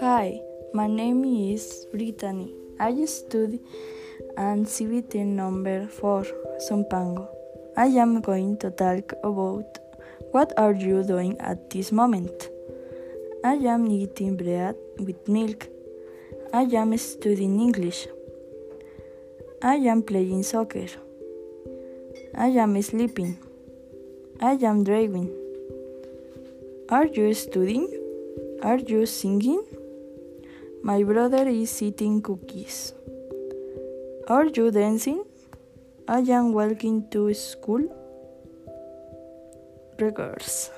Hi, my name is Brittany. I study and CBT number 4, Zumpango. I am going to talk about what are you doing at this moment. I am eating bread with milk. I am studying English. I am playing soccer. I am sleeping. I am driving. Are you studying? Are you singing? My brother is eating cookies. Are you dancing? I am walking to school. Regards.